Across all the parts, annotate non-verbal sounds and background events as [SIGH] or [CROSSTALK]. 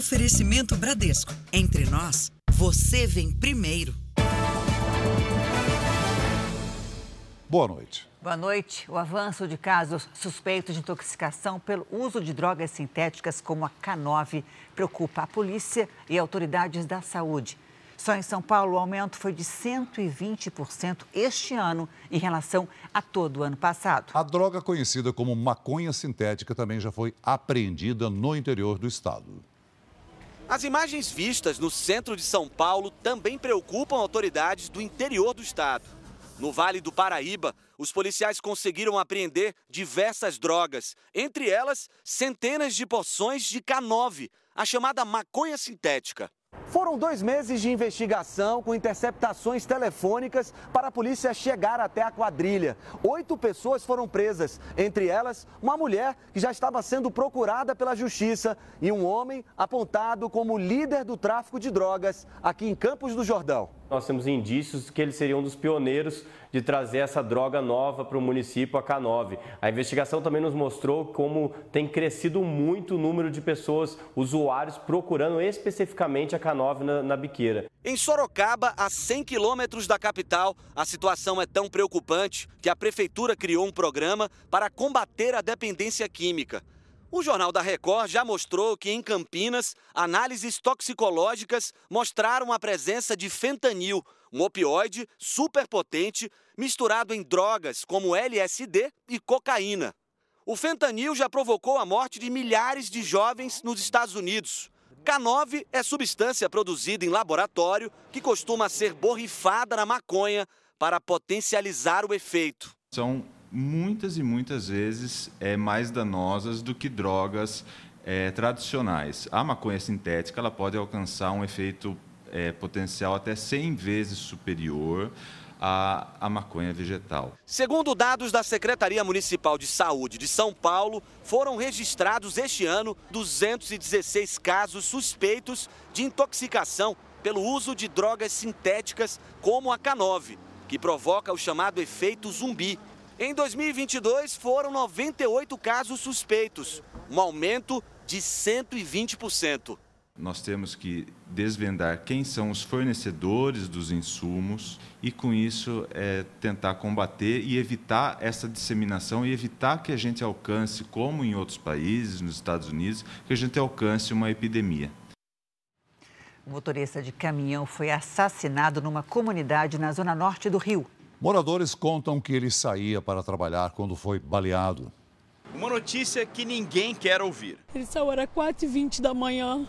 Oferecimento Bradesco. Entre nós, você vem primeiro. Boa noite. Boa noite. O avanço de casos suspeitos de intoxicação pelo uso de drogas sintéticas como a K9 preocupa a polícia e autoridades da saúde. Só em São Paulo, o aumento foi de 120% este ano em relação a todo o ano passado. A droga conhecida como maconha sintética também já foi apreendida no interior do estado. As imagens vistas no centro de São Paulo também preocupam autoridades do interior do estado. No Vale do Paraíba, os policiais conseguiram apreender diversas drogas, entre elas centenas de porções de K9, a chamada maconha sintética. Foram dois meses de investigação com interceptações telefônicas para a polícia chegar até a quadrilha. Oito pessoas foram presas, entre elas uma mulher que já estava sendo procurada pela justiça e um homem apontado como líder do tráfico de drogas aqui em Campos do Jordão. Nós temos indícios que ele seria um dos pioneiros de trazer essa droga nova para o município, a K9. A investigação também nos mostrou como tem crescido muito o número de pessoas, usuários, procurando especificamente a K9 na, na biqueira. Em Sorocaba, a 100 quilômetros da capital, a situação é tão preocupante que a prefeitura criou um programa para combater a dependência química. O Jornal da Record já mostrou que em Campinas, análises toxicológicas mostraram a presença de fentanil, um opioide superpotente misturado em drogas como LSD e cocaína. O fentanil já provocou a morte de milhares de jovens nos Estados Unidos. K9 é substância produzida em laboratório que costuma ser borrifada na maconha para potencializar o efeito. São muitas e muitas vezes é, mais danosas do que drogas é, tradicionais. A maconha sintética ela pode alcançar um efeito é, potencial até 100 vezes superior à, à maconha vegetal. Segundo dados da Secretaria Municipal de Saúde de São Paulo, foram registrados este ano 216 casos suspeitos de intoxicação pelo uso de drogas sintéticas como a K9, que provoca o chamado efeito zumbi em 2022, foram 98 casos suspeitos, um aumento de 120%. Nós temos que desvendar quem são os fornecedores dos insumos e, com isso, é, tentar combater e evitar essa disseminação e evitar que a gente alcance, como em outros países, nos Estados Unidos, que a gente alcance uma epidemia. O motorista de caminhão foi assassinado numa comunidade na zona norte do Rio. Moradores contam que ele saía para trabalhar quando foi baleado. Uma notícia que ninguém quer ouvir. Ele saiu era 4h20 da manhã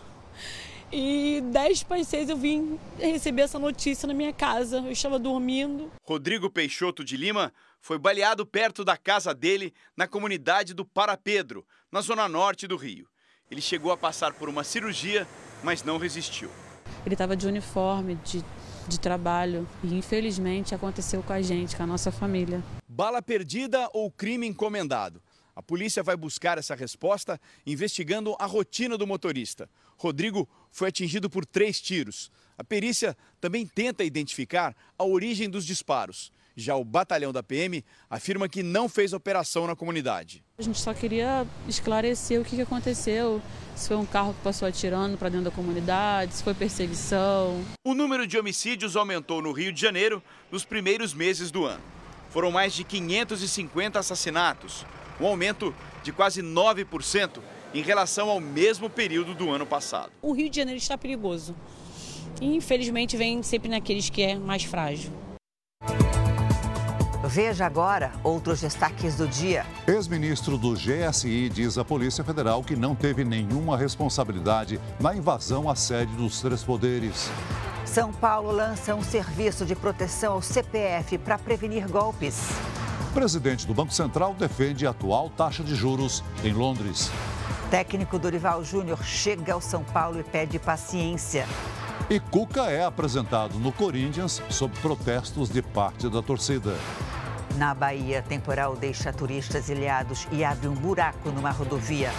e 10 para 6 eu vim receber essa notícia na minha casa. Eu estava dormindo. Rodrigo Peixoto de Lima foi baleado perto da casa dele, na comunidade do Parapedro, na zona norte do Rio. Ele chegou a passar por uma cirurgia, mas não resistiu. Ele estava de uniforme, de de trabalho e infelizmente aconteceu com a gente, com a nossa família. Bala perdida ou crime encomendado? A polícia vai buscar essa resposta investigando a rotina do motorista. Rodrigo foi atingido por três tiros. A perícia também tenta identificar a origem dos disparos. Já o batalhão da PM afirma que não fez operação na comunidade. A gente só queria esclarecer o que aconteceu, se foi um carro que passou atirando para dentro da comunidade, se foi perseguição. O número de homicídios aumentou no Rio de Janeiro nos primeiros meses do ano. Foram mais de 550 assassinatos, um aumento de quase 9% em relação ao mesmo período do ano passado. O Rio de Janeiro está perigoso. E, infelizmente vem sempre naqueles que é mais frágil. Veja agora outros destaques do dia. Ex-ministro do GSI diz à Polícia Federal que não teve nenhuma responsabilidade na invasão à sede dos três poderes. São Paulo lança um serviço de proteção ao CPF para prevenir golpes. O presidente do Banco Central defende a atual taxa de juros em Londres. Técnico Dorival Júnior chega ao São Paulo e pede paciência. E Cuca é apresentado no Corinthians sob protestos de parte da torcida. Na Bahia, temporal deixa turistas ilhados e abre um buraco numa rodovia.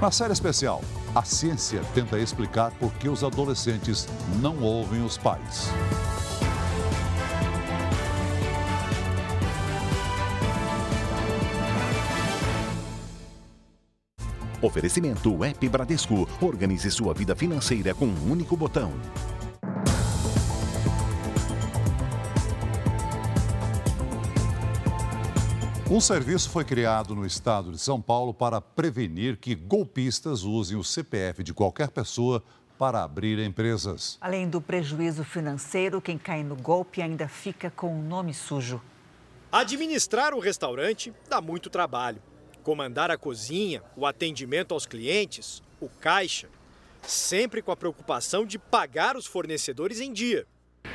Na série especial, a ciência tenta explicar por que os adolescentes não ouvem os pais. Oferecimento App Bradesco. Organize sua vida financeira com um único botão. Um serviço foi criado no estado de São Paulo para prevenir que golpistas usem o CPF de qualquer pessoa para abrir empresas. Além do prejuízo financeiro, quem cai no golpe ainda fica com o nome sujo. Administrar o restaurante dá muito trabalho. Comandar a cozinha, o atendimento aos clientes, o caixa, sempre com a preocupação de pagar os fornecedores em dia.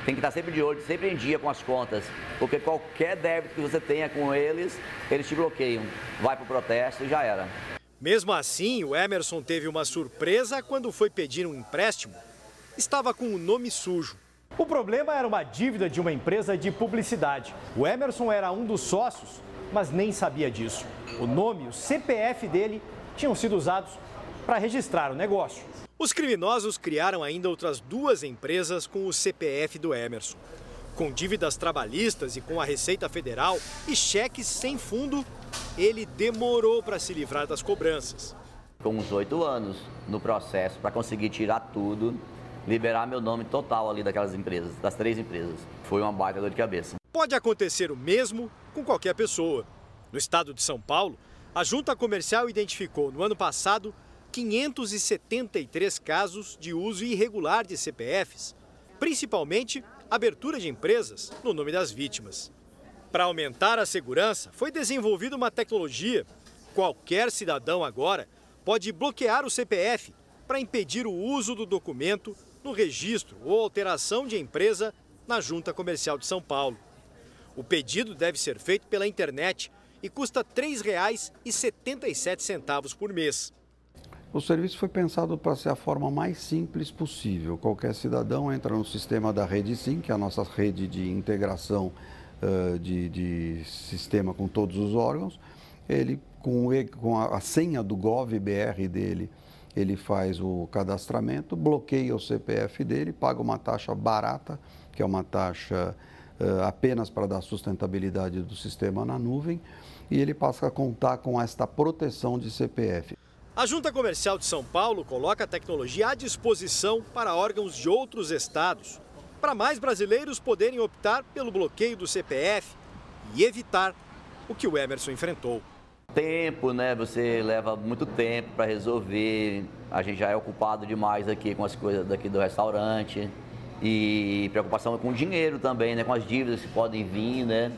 Tem que estar sempre de olho, sempre em dia com as contas, porque qualquer débito que você tenha com eles, eles te bloqueiam. Vai para o protesto e já era. Mesmo assim, o Emerson teve uma surpresa quando foi pedir um empréstimo. Estava com o nome sujo. O problema era uma dívida de uma empresa de publicidade. O Emerson era um dos sócios, mas nem sabia disso. O nome e o CPF dele tinham sido usados para registrar o negócio. Os criminosos criaram ainda outras duas empresas com o CPF do Emerson. Com dívidas trabalhistas e com a Receita Federal e cheques sem fundo, ele demorou para se livrar das cobranças. Com uns oito anos no processo para conseguir tirar tudo, liberar meu nome total ali daquelas empresas, das três empresas. Foi uma baita dor de cabeça. Pode acontecer o mesmo com qualquer pessoa. No estado de São Paulo, a Junta Comercial identificou no ano passado 573 casos de uso irregular de CPFs, principalmente abertura de empresas no nome das vítimas. Para aumentar a segurança, foi desenvolvida uma tecnologia. Qualquer cidadão agora pode bloquear o CPF para impedir o uso do documento no registro ou alteração de empresa na Junta Comercial de São Paulo. O pedido deve ser feito pela internet e custa R$ 3,77 por mês. O serviço foi pensado para ser a forma mais simples possível. Qualquer cidadão entra no sistema da Rede Sim, que é a nossa rede de integração uh, de, de, sistema com todos os órgãos. Ele, com, com a, a senha do GovBR dele, ele faz o cadastramento, bloqueia o CPF dele, paga uma taxa barata, que é uma taxa apenas para dar sustentabilidade do sistema na nuvem, e ele passa a contar com esta proteção de CPF. A Junta Comercial de São Paulo coloca a tecnologia à disposição para órgãos de outros estados, para mais brasileiros poderem optar pelo bloqueio do CPF e evitar o que o Emerson enfrentou. Tempo, né? Você leva muito tempo para resolver. A gente já é ocupado demais aqui com as coisas daqui do restaurante. E preocupação com o dinheiro também, né? Com as dívidas que podem vir, né?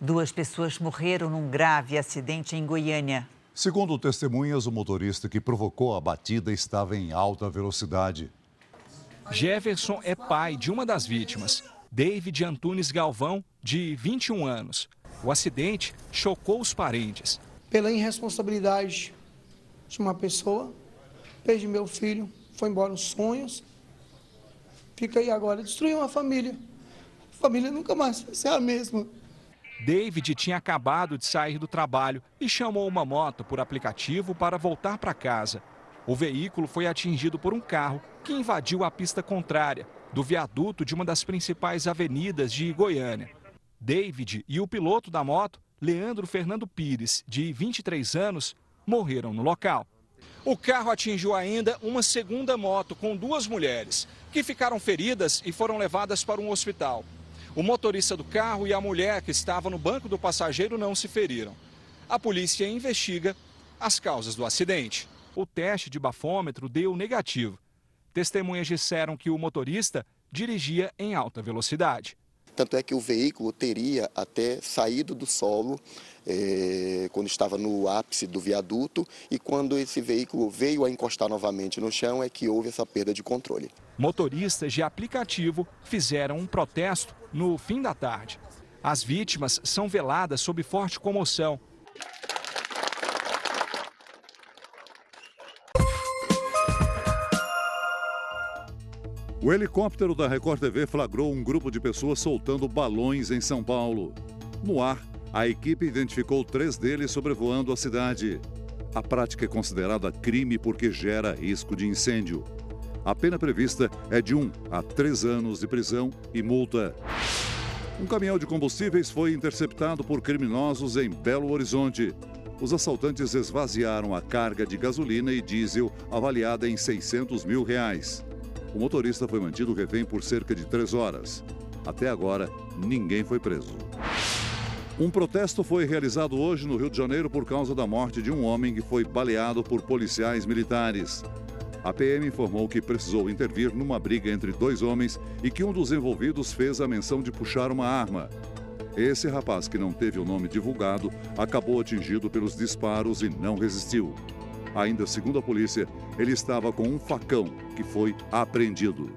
Duas pessoas morreram num grave acidente em Goiânia. Segundo testemunhas, o motorista que provocou a batida estava em alta velocidade. Jefferson é pai de uma das vítimas, David Antunes Galvão, de 21 anos. O acidente chocou os parentes. Pela irresponsabilidade de uma pessoa, perdi meu filho, foi embora os sonhos. Fica aí agora, destruiu uma família. A família nunca mais vai ser a mesma. David tinha acabado de sair do trabalho e chamou uma moto por aplicativo para voltar para casa. O veículo foi atingido por um carro que invadiu a pista contrária do viaduto de uma das principais avenidas de Goiânia. David e o piloto da moto, Leandro Fernando Pires, de 23 anos, morreram no local. O carro atingiu ainda uma segunda moto com duas mulheres, que ficaram feridas e foram levadas para um hospital. O motorista do carro e a mulher que estava no banco do passageiro não se feriram. A polícia investiga as causas do acidente. O teste de bafômetro deu negativo. Testemunhas disseram que o motorista dirigia em alta velocidade. Tanto é que o veículo teria até saído do solo é, quando estava no ápice do viaduto e quando esse veículo veio a encostar novamente no chão é que houve essa perda de controle. Motoristas de aplicativo fizeram um protesto no fim da tarde. As vítimas são veladas sob forte comoção. O helicóptero da Record TV flagrou um grupo de pessoas soltando balões em São Paulo. No ar, a equipe identificou três deles sobrevoando a cidade. A prática é considerada crime porque gera risco de incêndio. A pena prevista é de um a três anos de prisão e multa. Um caminhão de combustíveis foi interceptado por criminosos em Belo Horizonte. os assaltantes esvaziaram a carga de gasolina e diesel avaliada em 600 mil reais. O motorista foi mantido refém por cerca de três horas. Até agora, ninguém foi preso. Um protesto foi realizado hoje no Rio de Janeiro por causa da morte de um homem que foi baleado por policiais militares. A PM informou que precisou intervir numa briga entre dois homens e que um dos envolvidos fez a menção de puxar uma arma. Esse rapaz, que não teve o nome divulgado, acabou atingido pelos disparos e não resistiu. Ainda segundo a polícia, ele estava com um facão que foi apreendido.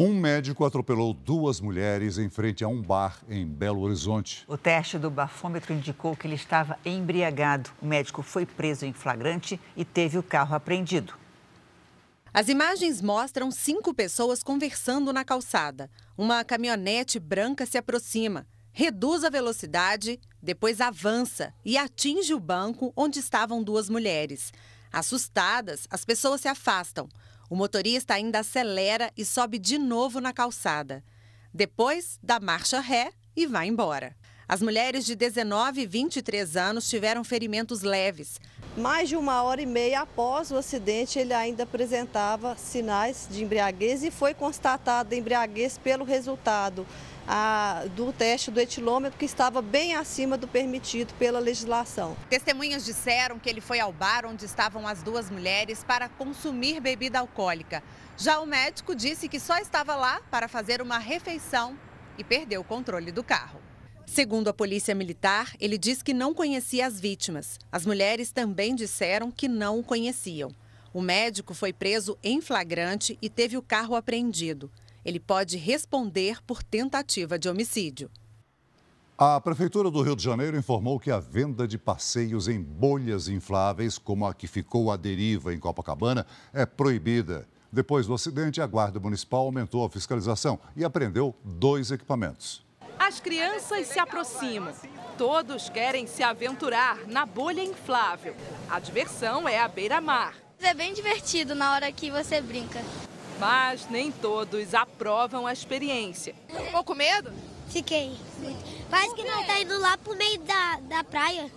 Um médico atropelou duas mulheres em frente a um bar em Belo Horizonte. O teste do bafômetro indicou que ele estava embriagado. O médico foi preso em flagrante e teve o carro apreendido. As imagens mostram cinco pessoas conversando na calçada. Uma caminhonete branca se aproxima, reduz a velocidade, depois avança e atinge o banco onde estavam duas mulheres. Assustadas, as pessoas se afastam. O motorista ainda acelera e sobe de novo na calçada. Depois, dá marcha ré e vai embora. As mulheres de 19 e 23 anos tiveram ferimentos leves. Mais de uma hora e meia após o acidente, ele ainda apresentava sinais de embriaguez e foi constatada embriaguez pelo resultado a, do teste do etilômetro, que estava bem acima do permitido pela legislação. Testemunhas disseram que ele foi ao bar onde estavam as duas mulheres para consumir bebida alcoólica. Já o médico disse que só estava lá para fazer uma refeição e perdeu o controle do carro. Segundo a Polícia Militar, ele diz que não conhecia as vítimas. As mulheres também disseram que não o conheciam. O médico foi preso em flagrante e teve o carro apreendido ele pode responder por tentativa de homicídio. A Prefeitura do Rio de Janeiro informou que a venda de passeios em bolhas infláveis, como a que ficou à deriva em Copacabana, é proibida. Depois do acidente, a Guarda Municipal aumentou a fiscalização e apreendeu dois equipamentos. As crianças se aproximam. Todos querem se aventurar na bolha inflável. A diversão é a beira-mar. É bem divertido na hora que você brinca mas nem todos aprovam a experiência. Ficou com medo? Fiquei. Parece que não está indo lá pro meio da, da praia.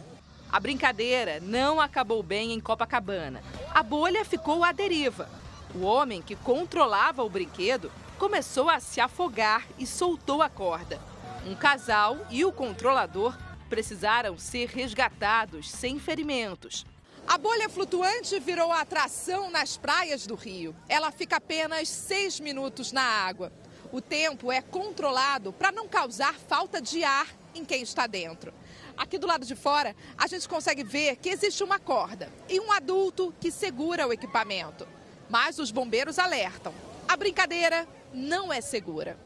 A brincadeira não acabou bem em Copacabana. A bolha ficou à deriva. O homem que controlava o brinquedo começou a se afogar e soltou a corda. Um casal e o controlador precisaram ser resgatados sem ferimentos. A bolha flutuante virou atração nas praias do Rio. Ela fica apenas seis minutos na água. O tempo é controlado para não causar falta de ar em quem está dentro. Aqui do lado de fora, a gente consegue ver que existe uma corda e um adulto que segura o equipamento. Mas os bombeiros alertam: a brincadeira não é segura.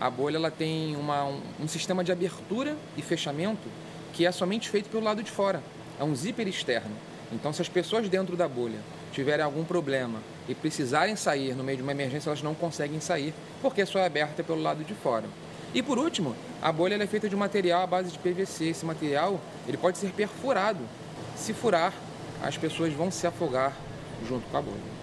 A bolha ela tem uma, um, um sistema de abertura e fechamento que é somente feito pelo lado de fora. É um zíper externo. Então, se as pessoas dentro da bolha tiverem algum problema e precisarem sair no meio de uma emergência, elas não conseguem sair, porque só é aberta pelo lado de fora. E por último, a bolha é feita de material à base de PVC. Esse material ele pode ser perfurado. Se furar, as pessoas vão se afogar junto com a bolha.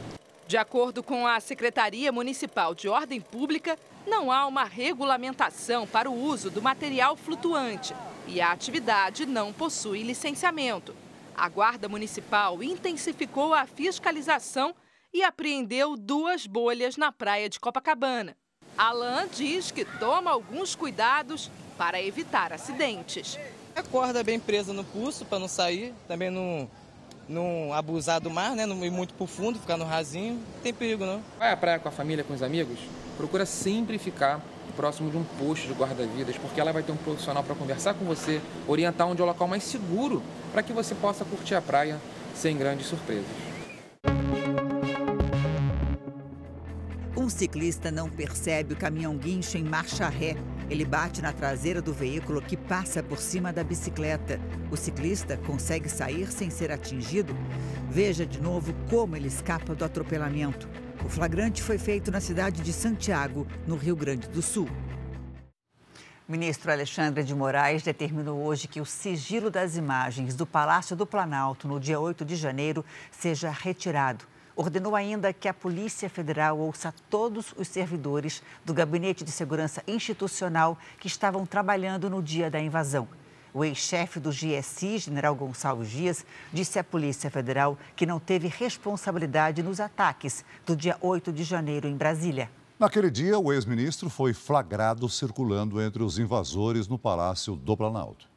De acordo com a Secretaria Municipal de Ordem Pública, não há uma regulamentação para o uso do material flutuante e a atividade não possui licenciamento. A Guarda Municipal intensificou a fiscalização e apreendeu duas bolhas na praia de Copacabana. Alain diz que toma alguns cuidados para evitar acidentes. A corda bem presa no pulso para não sair, também não, não abusar do mar, né? não ir muito para o fundo, ficar no rasinho. Não tem perigo não. Vai à praia com a família, com os amigos, procura sempre ficar próximo de um posto de guarda-vidas, porque ela vai ter um profissional para conversar com você, orientar onde é o local mais seguro para que você possa curtir a praia sem grandes surpresas. Um ciclista não percebe o caminhão guincho em marcha ré. Ele bate na traseira do veículo que passa por cima da bicicleta. O ciclista consegue sair sem ser atingido. Veja de novo como ele escapa do atropelamento. O flagrante foi feito na cidade de Santiago, no Rio Grande do Sul. O ministro Alexandre de Moraes determinou hoje que o sigilo das imagens do Palácio do Planalto no dia 8 de janeiro seja retirado. Ordenou ainda que a Polícia Federal ouça todos os servidores do Gabinete de Segurança Institucional que estavam trabalhando no dia da invasão. O ex-chefe do GSI, general Gonçalves Dias, disse à Polícia Federal que não teve responsabilidade nos ataques do dia 8 de janeiro em Brasília. Naquele dia, o ex-ministro foi flagrado circulando entre os invasores no Palácio do Planalto.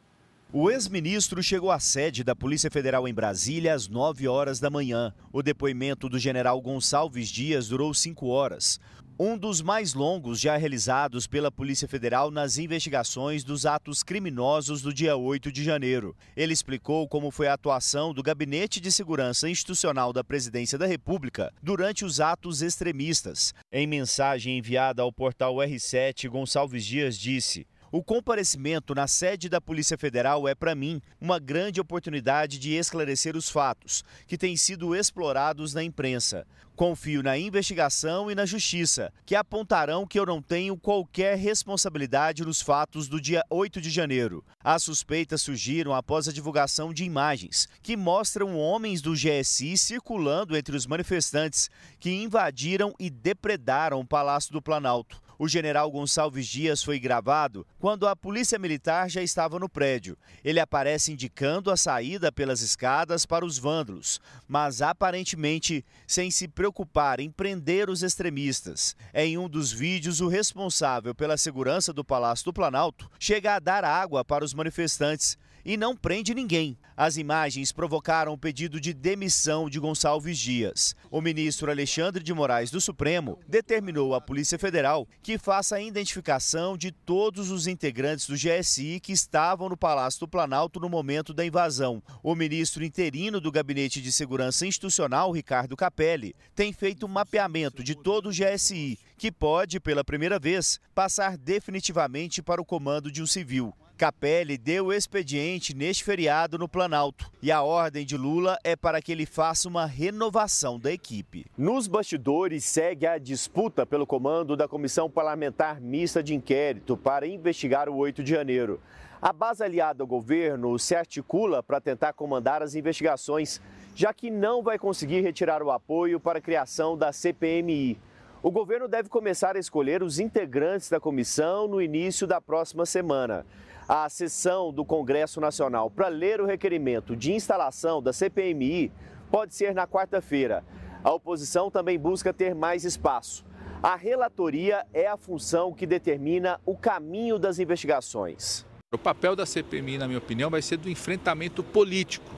O ex-ministro chegou à sede da Polícia Federal em Brasília às 9 horas da manhã. O depoimento do general Gonçalves Dias durou cinco horas um dos mais longos já realizados pela Polícia Federal nas investigações dos atos criminosos do dia 8 de janeiro. Ele explicou como foi a atuação do Gabinete de Segurança Institucional da Presidência da República durante os atos extremistas. Em mensagem enviada ao portal R7, Gonçalves Dias disse: o comparecimento na sede da Polícia Federal é, para mim, uma grande oportunidade de esclarecer os fatos que têm sido explorados na imprensa. Confio na investigação e na justiça, que apontarão que eu não tenho qualquer responsabilidade nos fatos do dia 8 de janeiro. As suspeitas surgiram após a divulgação de imagens que mostram homens do GSI circulando entre os manifestantes que invadiram e depredaram o Palácio do Planalto. O general Gonçalves Dias foi gravado quando a polícia militar já estava no prédio. Ele aparece indicando a saída pelas escadas para os vândalos, mas aparentemente sem se preocupar em prender os extremistas. Em um dos vídeos, o responsável pela segurança do Palácio do Planalto chega a dar água para os manifestantes e não prende ninguém. As imagens provocaram o pedido de demissão de Gonçalves Dias. O ministro Alexandre de Moraes do Supremo determinou à Polícia Federal que faça a identificação de todos os integrantes do GSI que estavam no Palácio do Planalto no momento da invasão. O ministro interino do Gabinete de Segurança Institucional, Ricardo Capelli, tem feito um mapeamento de todo o GSI, que pode, pela primeira vez, passar definitivamente para o comando de um civil. Capelli deu expediente neste feriado no Planalto e a ordem de Lula é para que ele faça uma renovação da equipe. Nos bastidores segue a disputa pelo comando da Comissão Parlamentar Mista de Inquérito para investigar o 8 de janeiro. A base aliada ao governo se articula para tentar comandar as investigações, já que não vai conseguir retirar o apoio para a criação da CPMI. O governo deve começar a escolher os integrantes da comissão no início da próxima semana a sessão do Congresso Nacional para ler o requerimento de instalação da CPMI pode ser na quarta-feira. A oposição também busca ter mais espaço. A relatoria é a função que determina o caminho das investigações. O papel da CPMI, na minha opinião, vai ser do enfrentamento político,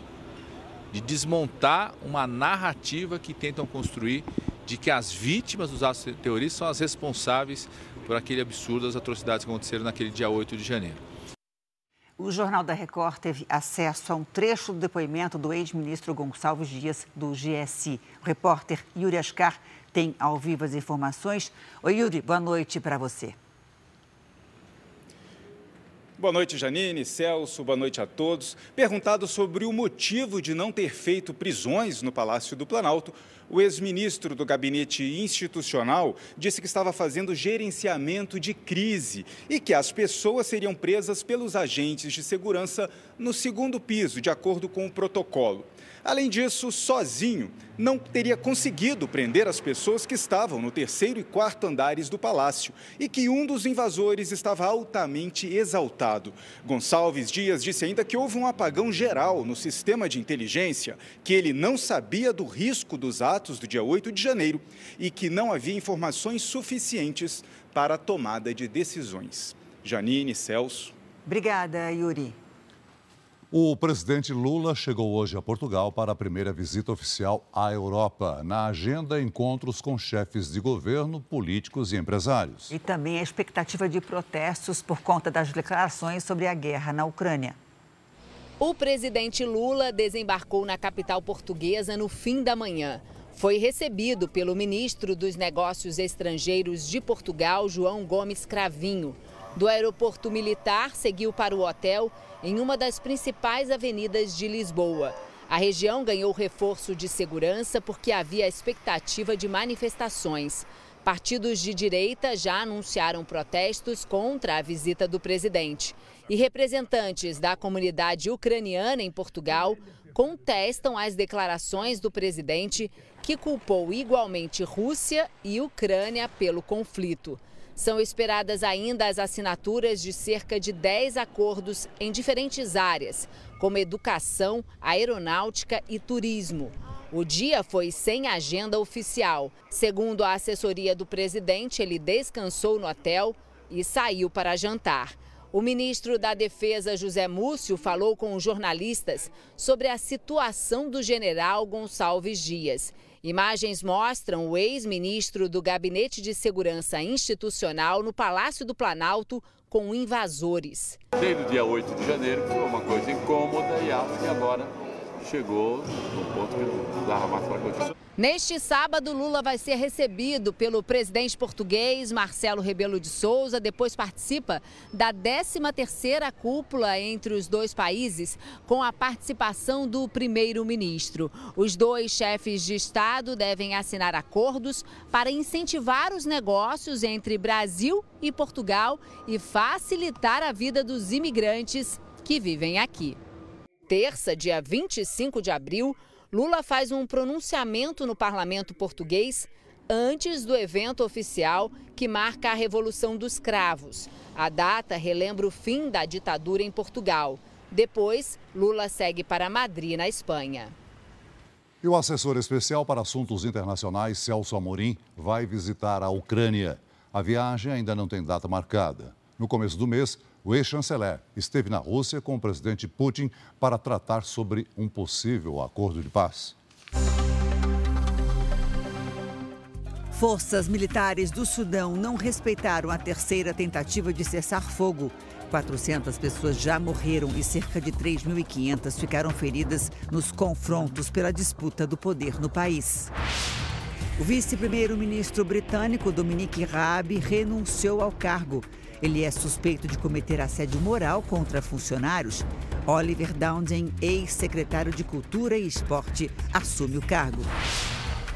de desmontar uma narrativa que tentam construir de que as vítimas dos atos terroristas são as responsáveis por aquele absurdo, as atrocidades que aconteceram naquele dia 8 de janeiro. O Jornal da Record teve acesso a um trecho do depoimento do ex-ministro Gonçalves Dias, do GSI. O repórter Yuri Ascar tem ao vivo as informações. Oi, Yuri, boa noite para você. Boa noite, Janine, Celso, boa noite a todos. Perguntado sobre o motivo de não ter feito prisões no Palácio do Planalto, o ex-ministro do Gabinete Institucional disse que estava fazendo gerenciamento de crise e que as pessoas seriam presas pelos agentes de segurança no segundo piso, de acordo com o protocolo. Além disso, sozinho, não teria conseguido prender as pessoas que estavam no terceiro e quarto andares do palácio e que um dos invasores estava altamente exaltado. Gonçalves Dias disse ainda que houve um apagão geral no sistema de inteligência, que ele não sabia do risco dos atos do dia 8 de janeiro e que não havia informações suficientes para a tomada de decisões. Janine, Celso. Obrigada, Yuri. O presidente Lula chegou hoje a Portugal para a primeira visita oficial à Europa. Na agenda, encontros com chefes de governo, políticos e empresários. E também a expectativa de protestos por conta das declarações sobre a guerra na Ucrânia. O presidente Lula desembarcou na capital portuguesa no fim da manhã. Foi recebido pelo ministro dos Negócios Estrangeiros de Portugal, João Gomes Cravinho. Do aeroporto militar, seguiu para o hotel em uma das principais avenidas de Lisboa. A região ganhou reforço de segurança porque havia expectativa de manifestações. Partidos de direita já anunciaram protestos contra a visita do presidente. E representantes da comunidade ucraniana em Portugal contestam as declarações do presidente, que culpou igualmente Rússia e Ucrânia pelo conflito. São esperadas ainda as assinaturas de cerca de 10 acordos em diferentes áreas, como educação, aeronáutica e turismo. O dia foi sem agenda oficial. Segundo a assessoria do presidente, ele descansou no hotel e saiu para jantar. O ministro da Defesa, José Múcio, falou com os jornalistas sobre a situação do general Gonçalves Dias. Imagens mostram o ex-ministro do Gabinete de Segurança Institucional no Palácio do Planalto com invasores. Desde o dia 8 de janeiro foi uma coisa incômoda e acho que agora chegou no ponto que não dava mais para continuar. Neste sábado, Lula vai ser recebido pelo presidente português Marcelo Rebelo de Souza. Depois participa da 13ª cúpula entre os dois países, com a participação do primeiro-ministro. Os dois chefes de Estado devem assinar acordos para incentivar os negócios entre Brasil e Portugal e facilitar a vida dos imigrantes que vivem aqui. Terça, dia 25 de abril, Lula faz um pronunciamento no parlamento português antes do evento oficial que marca a Revolução dos Cravos. A data relembra o fim da ditadura em Portugal. Depois, Lula segue para Madrid, na Espanha. E o assessor especial para assuntos internacionais, Celso Amorim, vai visitar a Ucrânia. A viagem ainda não tem data marcada. No começo do mês, o ex-chanceler esteve na Rússia com o presidente Putin para tratar sobre um possível acordo de paz. Forças militares do Sudão não respeitaram a terceira tentativa de cessar fogo. 400 pessoas já morreram e cerca de 3.500 ficaram feridas nos confrontos pela disputa do poder no país. O vice-primeiro-ministro britânico Dominic Raab renunciou ao cargo. Ele é suspeito de cometer assédio moral contra funcionários. Oliver Dowden, ex-secretário de Cultura e Esporte, assume o cargo.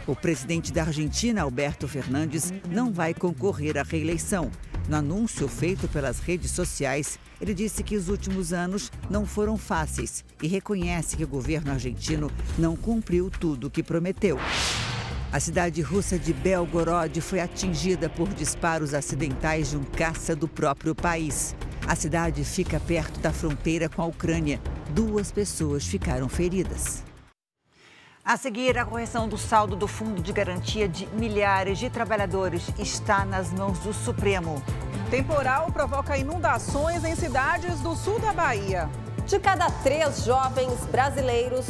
O presidente da Argentina, Alberto Fernandes, não vai concorrer à reeleição. No anúncio feito pelas redes sociais, ele disse que os últimos anos não foram fáceis e reconhece que o governo argentino não cumpriu tudo o que prometeu. A cidade russa de Belgorod foi atingida por disparos acidentais de um caça do próprio país. A cidade fica perto da fronteira com a Ucrânia. Duas pessoas ficaram feridas. A seguir, a correção do saldo do Fundo de Garantia de milhares de trabalhadores está nas mãos do Supremo. Temporal provoca inundações em cidades do sul da Bahia. De cada três jovens brasileiros,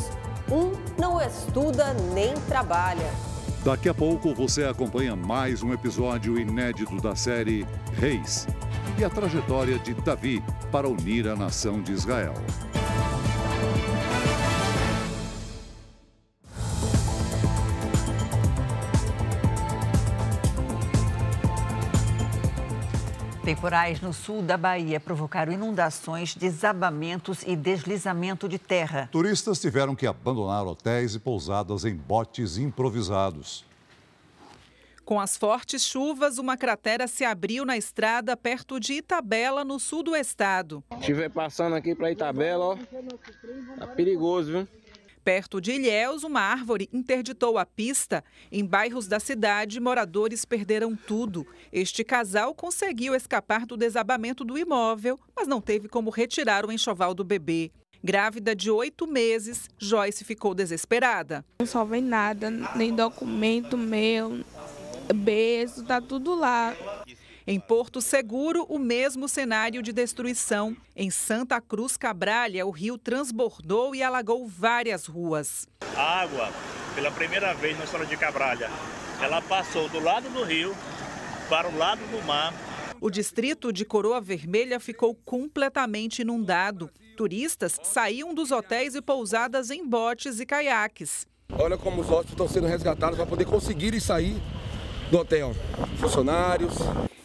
um não estuda nem trabalha. Daqui a pouco você acompanha mais um episódio inédito da série Reis e a trajetória de Davi para unir a nação de Israel. Temporais no sul da Bahia provocaram inundações, desabamentos e deslizamento de terra. Turistas tiveram que abandonar hotéis e pousadas em botes improvisados. Com as fortes chuvas, uma cratera se abriu na estrada perto de Itabela, no sul do estado. Estiver passando aqui para Itabela, ó, tá perigoso, viu? Perto de Ilhéus, uma árvore interditou a pista. Em bairros da cidade, moradores perderam tudo. Este casal conseguiu escapar do desabamento do imóvel, mas não teve como retirar o enxoval do bebê. Grávida de oito meses, Joyce ficou desesperada. Não salvei nada, nem documento meu, beijo, tá tudo lá. Em Porto Seguro, o mesmo cenário de destruição. Em Santa Cruz Cabralha, o rio transbordou e alagou várias ruas. A água, pela primeira vez na história de Cabralha, ela passou do lado do rio para o lado do mar. O distrito de Coroa Vermelha ficou completamente inundado. Turistas saíam dos hotéis e pousadas em botes e caiaques. Olha como os hóspedes estão sendo resgatados para poder conseguirem sair do hotel. Funcionários.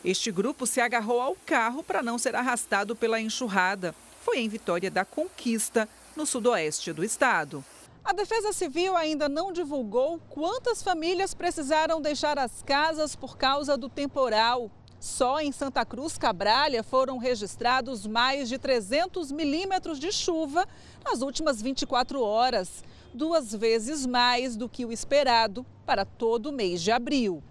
Este grupo se agarrou ao carro para não ser arrastado pela enxurrada. Foi em Vitória da Conquista, no sudoeste do estado. A Defesa Civil ainda não divulgou quantas famílias precisaram deixar as casas por causa do temporal. Só em Santa Cruz Cabralha foram registrados mais de 300 milímetros de chuva nas últimas 24 horas, duas vezes mais do que o esperado para todo o mês de abril.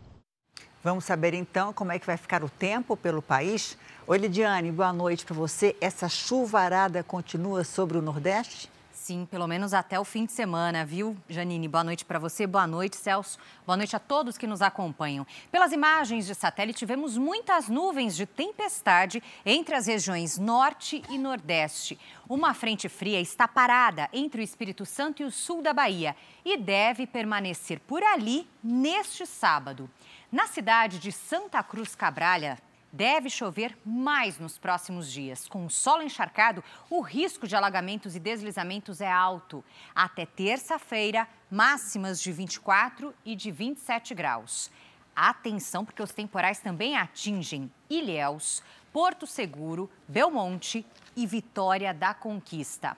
Vamos saber então como é que vai ficar o tempo pelo país. Oi, Lidiane, boa noite para você. Essa chuvarada continua sobre o Nordeste? Sim, pelo menos até o fim de semana, viu, Janine? Boa noite para você, boa noite, Celso. Boa noite a todos que nos acompanham. Pelas imagens de satélite, vemos muitas nuvens de tempestade entre as regiões norte e nordeste. Uma frente fria está parada entre o Espírito Santo e o sul da Bahia e deve permanecer por ali neste sábado. Na cidade de Santa Cruz Cabralha, deve chover mais nos próximos dias. Com o solo encharcado, o risco de alagamentos e deslizamentos é alto. Até terça-feira, máximas de 24 e de 27 graus. Atenção, porque os temporais também atingem Ilhéus, Porto Seguro, Belmonte e Vitória da Conquista.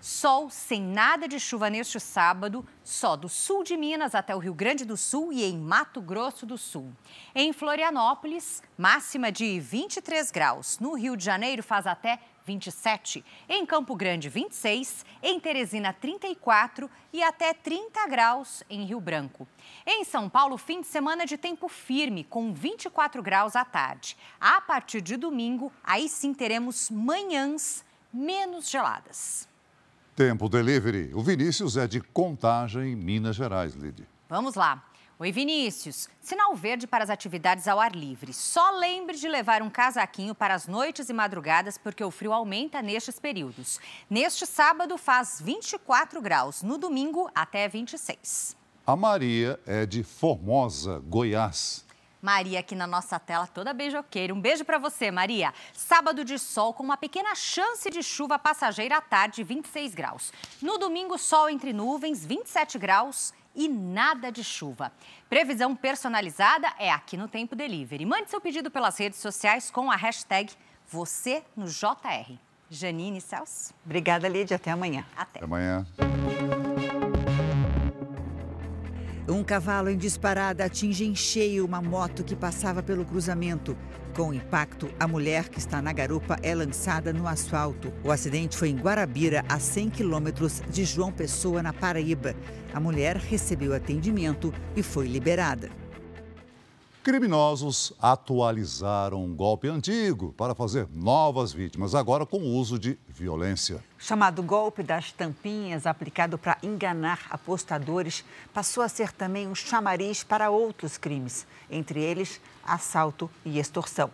Sol sem nada de chuva neste sábado, só do sul de Minas até o Rio Grande do Sul e em Mato Grosso do Sul. Em Florianópolis, máxima de 23 graus. No Rio de Janeiro faz até 27. Em Campo Grande, 26. Em Teresina, 34 e até 30 graus em Rio Branco. Em São Paulo, fim de semana de tempo firme, com 24 graus à tarde. A partir de domingo, aí sim teremos manhãs menos geladas. Tempo Delivery. O Vinícius é de Contagem, Minas Gerais, Lid. Vamos lá. Oi, Vinícius. Sinal verde para as atividades ao ar livre. Só lembre de levar um casaquinho para as noites e madrugadas, porque o frio aumenta nestes períodos. Neste sábado faz 24 graus, no domingo até 26. A Maria é de Formosa, Goiás. Maria aqui na nossa tela, toda beijoqueira. Um beijo para você, Maria. Sábado de sol com uma pequena chance de chuva passageira à tarde, 26 graus. No domingo, sol entre nuvens, 27 graus e nada de chuva. Previsão personalizada é aqui no Tempo Delivery. Mande seu pedido pelas redes sociais com a hashtag você no JR. Janine Celso. Obrigada, Lídia. Até amanhã. Até. Até amanhã. Um cavalo em disparada atinge em cheio uma moto que passava pelo cruzamento. Com o impacto, a mulher que está na garupa é lançada no asfalto. O acidente foi em Guarabira, a 100 quilômetros de João Pessoa, na Paraíba. A mulher recebeu atendimento e foi liberada. Criminosos atualizaram um golpe antigo para fazer novas vítimas, agora com o uso de violência. O chamado golpe das tampinhas, aplicado para enganar apostadores, passou a ser também um chamariz para outros crimes, entre eles assalto e extorsão.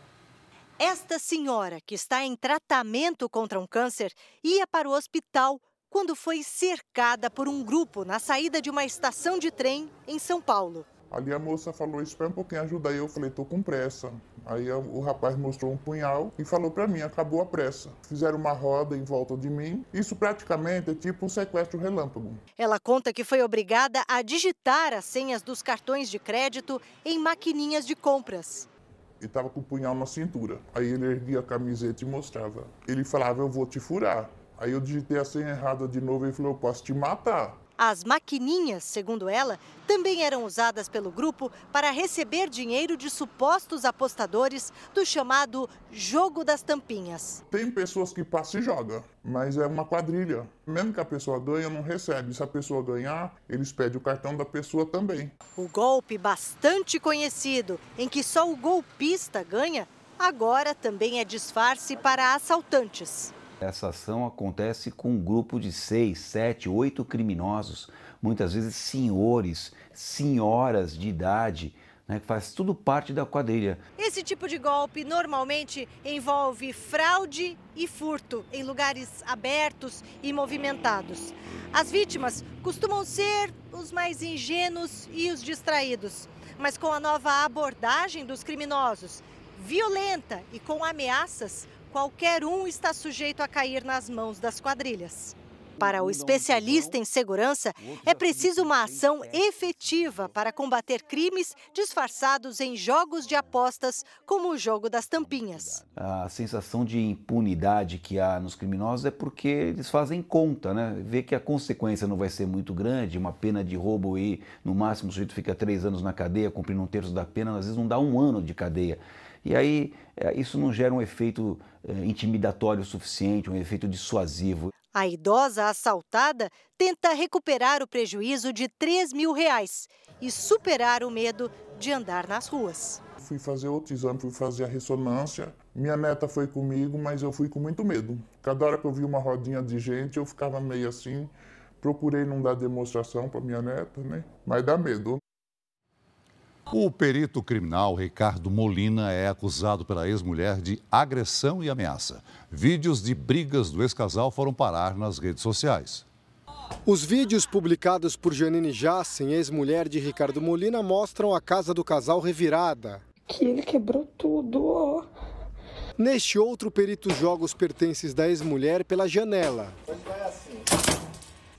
Esta senhora, que está em tratamento contra um câncer, ia para o hospital quando foi cercada por um grupo na saída de uma estação de trem em São Paulo. Ali a moça falou, espera um pouquinho, ajuda aí. Eu falei, tô com pressa. Aí o rapaz mostrou um punhal e falou para mim, acabou a pressa. Fizeram uma roda em volta de mim. Isso praticamente é tipo um sequestro relâmpago. Ela conta que foi obrigada a digitar as senhas dos cartões de crédito em maquininhas de compras. Ele estava com o punhal na cintura. Aí ele erguia a camiseta e mostrava. Ele falava, eu vou te furar. Aí eu digitei a senha errada de novo e ele falou, eu posso te matar. As maquininhas, segundo ela, também eram usadas pelo grupo para receber dinheiro de supostos apostadores do chamado jogo das tampinhas. Tem pessoas que passam e jogam, mas é uma quadrilha. Mesmo que a pessoa ganhe, não recebe. Se a pessoa ganhar, eles pedem o cartão da pessoa também. O golpe bastante conhecido, em que só o golpista ganha, agora também é disfarce para assaltantes. Essa ação acontece com um grupo de seis, sete, oito criminosos, muitas vezes senhores, senhoras de idade, né, que faz tudo parte da quadrilha. Esse tipo de golpe normalmente envolve fraude e furto em lugares abertos e movimentados. As vítimas costumam ser os mais ingênuos e os distraídos, mas com a nova abordagem dos criminosos, violenta e com ameaças, qualquer um está sujeito a cair nas mãos das quadrilhas. Para o especialista em segurança, é preciso uma ação efetiva para combater crimes disfarçados em jogos de apostas, como o jogo das tampinhas. A sensação de impunidade que há nos criminosos é porque eles fazem conta, né? Vê que a consequência não vai ser muito grande, uma pena de roubo e no máximo o sujeito fica três anos na cadeia, cumprindo um terço da pena, às vezes não dá um ano de cadeia. E aí isso não gera um efeito intimidatório suficiente, um efeito dissuasivo. A idosa assaltada tenta recuperar o prejuízo de 3 mil reais e superar o medo de andar nas ruas. fui fazer outro exame, fui fazer a ressonância. Minha neta foi comigo, mas eu fui com muito medo. Cada hora que eu vi uma rodinha de gente, eu ficava meio assim. Procurei não dar demonstração para minha neta, né? Mas dá medo. O perito criminal Ricardo Molina é acusado pela ex-mulher de agressão e ameaça. Vídeos de brigas do ex-casal foram parar nas redes sociais. Os vídeos publicados por Janine Jassen, ex-mulher de Ricardo Molina, mostram a casa do casal revirada. Que ele quebrou tudo, ó. Neste outro, perito joga os pertences da ex-mulher pela janela.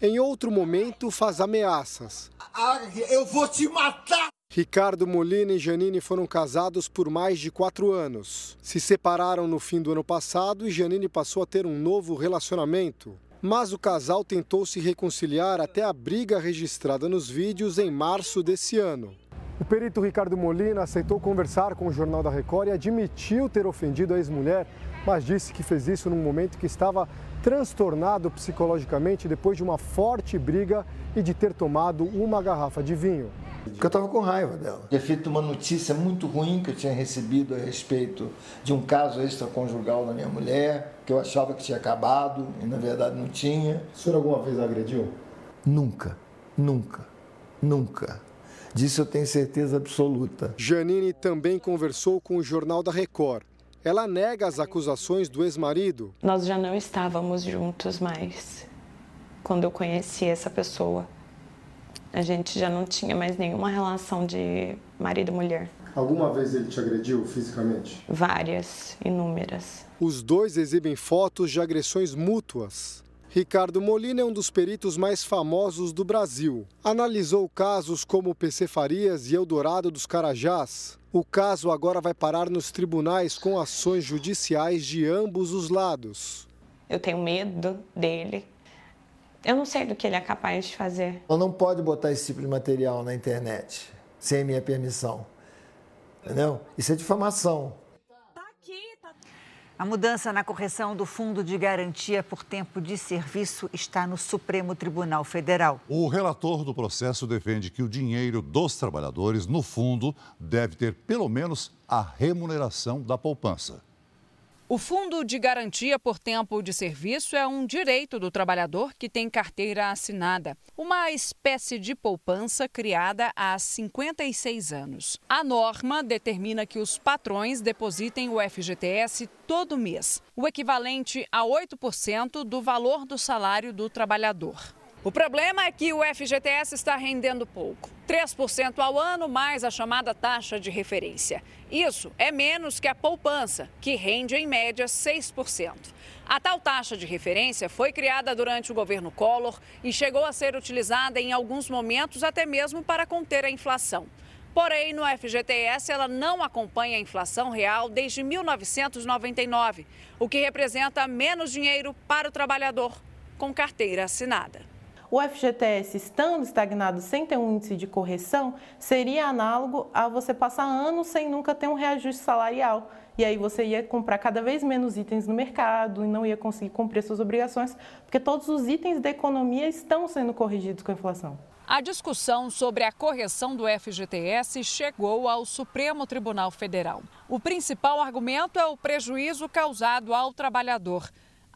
Em outro momento, faz ameaças. Ah, eu vou te matar! Ricardo Molina e Janine foram casados por mais de quatro anos. Se separaram no fim do ano passado e Janine passou a ter um novo relacionamento. Mas o casal tentou se reconciliar até a briga registrada nos vídeos em março desse ano. O perito Ricardo Molina aceitou conversar com o Jornal da Record e admitiu ter ofendido a ex-mulher, mas disse que fez isso num momento que estava transtornado psicologicamente depois de uma forte briga e de ter tomado uma garrafa de vinho. Porque eu estava com raiva dela. Tinha feito uma notícia muito ruim que eu tinha recebido a respeito de um caso extraconjugal da minha mulher, que eu achava que tinha acabado e na verdade não tinha. O senhor alguma vez agrediu? Nunca, nunca, nunca. Disso eu tenho certeza absoluta. Janine também conversou com o Jornal da Record. Ela nega as acusações do ex-marido. Nós já não estávamos juntos mais quando eu conheci essa pessoa. A gente já não tinha mais nenhuma relação de marido e mulher. Alguma vez ele te agrediu fisicamente? Várias, inúmeras. Os dois exibem fotos de agressões mútuas. Ricardo Molina é um dos peritos mais famosos do Brasil. Analisou casos como o PC Farias e Eldorado dos Carajás. O caso agora vai parar nos tribunais com ações judiciais de ambos os lados. Eu tenho medo dele. Eu não sei do que ele é capaz de fazer. Ela não pode botar esse tipo de material na internet sem minha permissão. Entendeu? Isso é difamação. A mudança na correção do Fundo de Garantia por Tempo de Serviço está no Supremo Tribunal Federal. O relator do processo defende que o dinheiro dos trabalhadores no fundo deve ter pelo menos a remuneração da poupança. O Fundo de Garantia por Tempo de Serviço é um direito do trabalhador que tem carteira assinada, uma espécie de poupança criada há 56 anos. A norma determina que os patrões depositem o FGTS todo mês, o equivalente a 8% do valor do salário do trabalhador. O problema é que o FGTS está rendendo pouco. 3% ao ano mais a chamada taxa de referência. Isso é menos que a poupança, que rende em média 6%. A tal taxa de referência foi criada durante o governo Collor e chegou a ser utilizada em alguns momentos até mesmo para conter a inflação. Porém, no FGTS, ela não acompanha a inflação real desde 1999, o que representa menos dinheiro para o trabalhador com carteira assinada o FGTS estando estagnado sem ter um índice de correção, seria análogo a você passar anos sem nunca ter um reajuste salarial. E aí você ia comprar cada vez menos itens no mercado e não ia conseguir cumprir suas obrigações, porque todos os itens da economia estão sendo corrigidos com a inflação. A discussão sobre a correção do FGTS chegou ao Supremo Tribunal Federal. O principal argumento é o prejuízo causado ao trabalhador.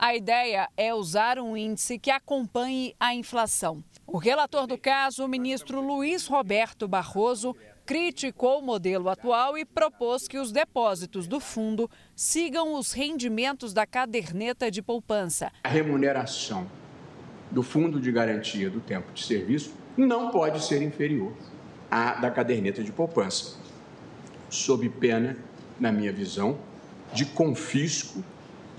A ideia é usar um índice que acompanhe a inflação. O relator do caso, o ministro Luiz Roberto Barroso, criticou o modelo atual e propôs que os depósitos do fundo sigam os rendimentos da caderneta de poupança. A remuneração do fundo de garantia do tempo de serviço não pode ser inferior à da caderneta de poupança, sob pena, na minha visão, de confisco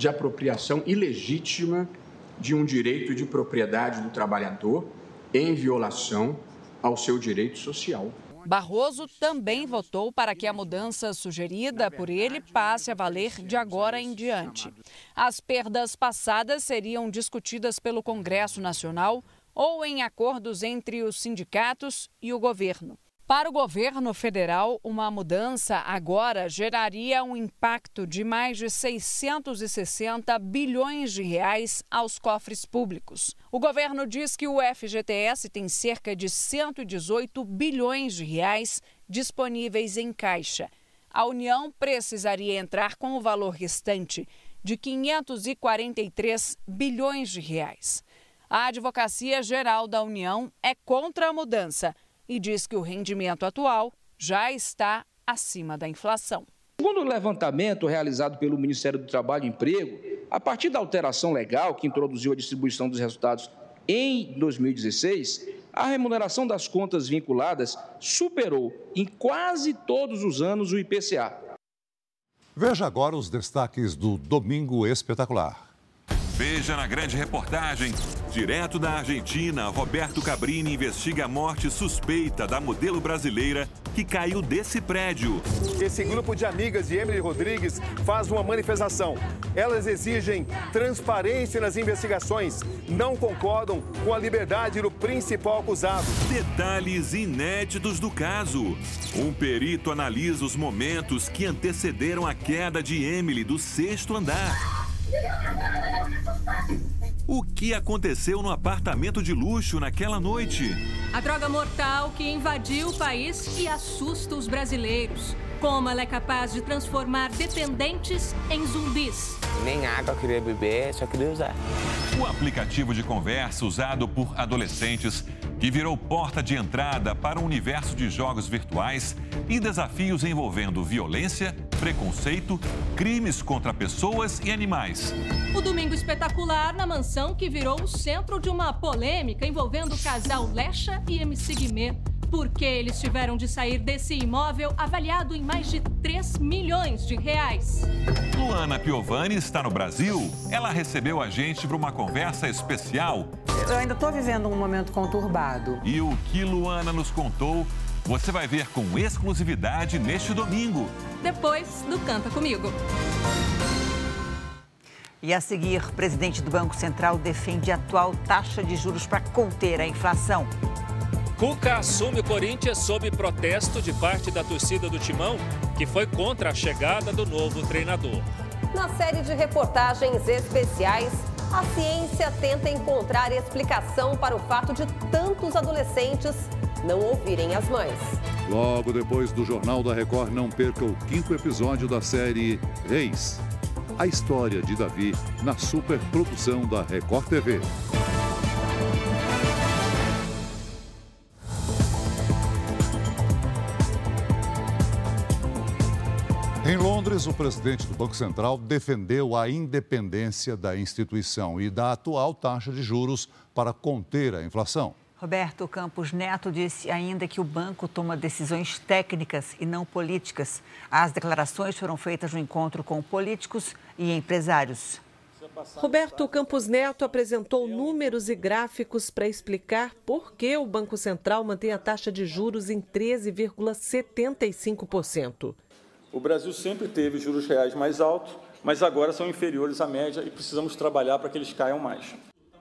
de apropriação ilegítima de um direito de propriedade do trabalhador em violação ao seu direito social. Barroso também votou para que a mudança sugerida por ele passe a valer de agora em diante. As perdas passadas seriam discutidas pelo Congresso Nacional ou em acordos entre os sindicatos e o governo. Para o governo federal, uma mudança agora geraria um impacto de mais de 660 bilhões de reais aos cofres públicos. O governo diz que o FGTS tem cerca de 118 bilhões de reais disponíveis em caixa. a União precisaria entrar com o valor restante de 543 bilhões de reais. A Advocacia Geral da União é contra a mudança e diz que o rendimento atual já está acima da inflação. Segundo o levantamento realizado pelo Ministério do Trabalho e Emprego, a partir da alteração legal que introduziu a distribuição dos resultados em 2016, a remuneração das contas vinculadas superou em quase todos os anos o IPCA. Veja agora os destaques do Domingo Espetacular. Veja na grande reportagem. Direto da Argentina, Roberto Cabrini investiga a morte suspeita da modelo brasileira que caiu desse prédio. Esse grupo de amigas de Emily Rodrigues faz uma manifestação. Elas exigem transparência nas investigações, não concordam com a liberdade do principal acusado. Detalhes inéditos do caso. Um perito analisa os momentos que antecederam a queda de Emily do sexto andar. O que aconteceu no apartamento de luxo naquela noite? A droga mortal que invadiu o país e assusta os brasileiros. Como ela é capaz de transformar dependentes em zumbis. Nem água eu queria beber, só queria usar. O aplicativo de conversa usado por adolescentes que virou porta de entrada para um universo de jogos virtuais e desafios envolvendo violência, preconceito, crimes contra pessoas e animais. O Domingo Espetacular na mansão que virou o centro de uma polêmica envolvendo o casal Lecha e MC Guimê porque eles tiveram de sair desse imóvel avaliado em mais de 3 milhões de reais. Luana Piovani está no Brasil. Ela recebeu a gente para uma conversa especial. Eu ainda estou vivendo um momento conturbado. E o que Luana nos contou, você vai ver com exclusividade neste domingo. Depois do Canta Comigo. E a seguir, presidente do Banco Central defende a atual taxa de juros para conter a inflação. Cuca assume o Corinthians sob protesto de parte da torcida do Timão, que foi contra a chegada do novo treinador. Na série de reportagens especiais, a ciência tenta encontrar explicação para o fato de tantos adolescentes não ouvirem as mães. Logo depois do Jornal da Record, não perca o quinto episódio da série Reis. A história de Davi na superprodução da Record TV. Londres, o presidente do Banco Central defendeu a independência da instituição e da atual taxa de juros para conter a inflação. Roberto Campos Neto disse ainda que o banco toma decisões técnicas e não políticas. As declarações foram feitas no encontro com políticos e empresários. Roberto Campos Neto apresentou números e gráficos para explicar por que o Banco Central mantém a taxa de juros em 13,75%. O Brasil sempre teve juros reais mais altos, mas agora são inferiores à média e precisamos trabalhar para que eles caiam mais.